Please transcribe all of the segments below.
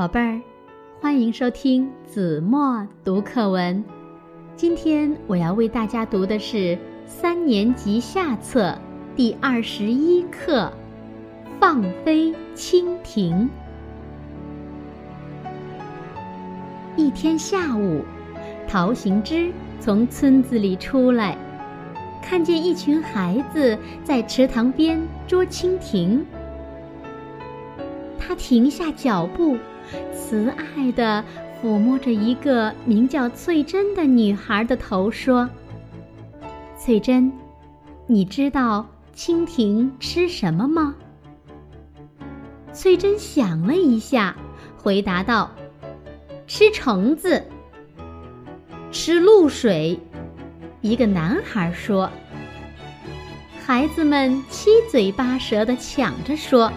宝贝儿，欢迎收听子墨读课文。今天我要为大家读的是三年级下册第二十一课《放飞蜻蜓》。一天下午，陶行知从村子里出来，看见一群孩子在池塘边捉蜻蜓，他停下脚步。慈爱地抚摸着一个名叫翠珍的女孩的头，说：“翠珍，你知道蜻蜓吃什么吗？”翠珍想了一下，回答道：“吃虫子，吃露水。”一个男孩说。孩子们七嘴八舌地抢着说：“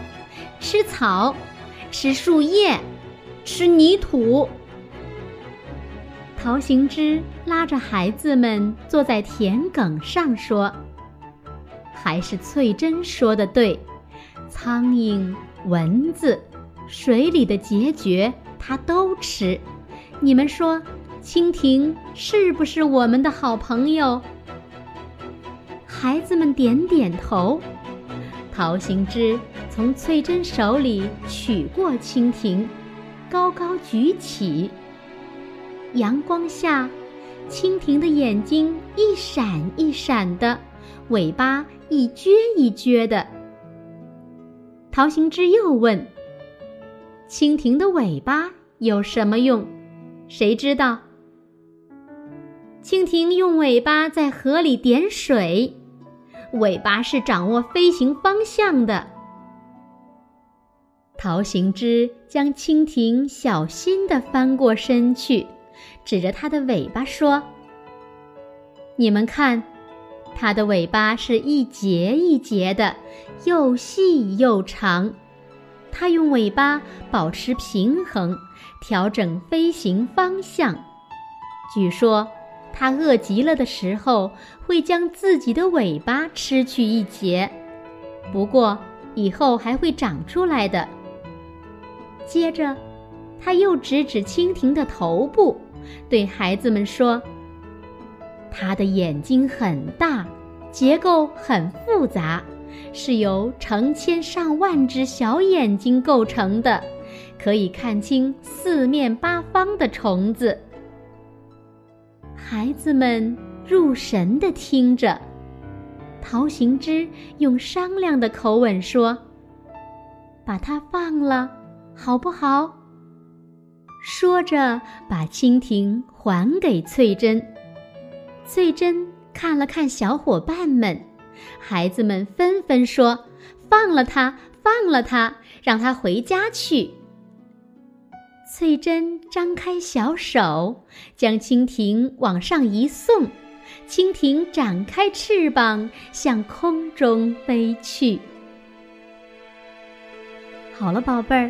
吃草，吃树叶。”吃泥土。陶行知拉着孩子们坐在田埂上说：“还是翠珍说的对，苍蝇、蚊子、水里的孑孓，它都吃。你们说，蜻蜓是不是我们的好朋友？”孩子们点点头。陶行知从翠珍手里取过蜻蜓。高高举起，阳光下，蜻蜓的眼睛一闪一闪的，尾巴一撅一撅的。陶行知又问：“蜻蜓的尾巴有什么用？谁知道？”蜻蜓用尾巴在河里点水，尾巴是掌握飞行方向的。陶行知将蜻蜓小心地翻过身去，指着它的尾巴说：“你们看，它的尾巴是一节一节的，又细又长。它用尾巴保持平衡，调整飞行方向。据说，它饿极了的时候，会将自己的尾巴吃去一节。不过，以后还会长出来的。”接着，他又指指蜻蜓的头部，对孩子们说：“它的眼睛很大，结构很复杂，是由成千上万只小眼睛构成的，可以看清四面八方的虫子。”孩子们入神地听着，陶行知用商量的口吻说：“把它放了。”好不好？说着，把蜻蜓还给翠珍。翠珍看了看小伙伴们，孩子们纷纷说：“放了它，放了它，让它回家去。”翠珍张开小手，将蜻蜓往上一送，蜻蜓展开翅膀向空中飞去。好了，宝贝儿。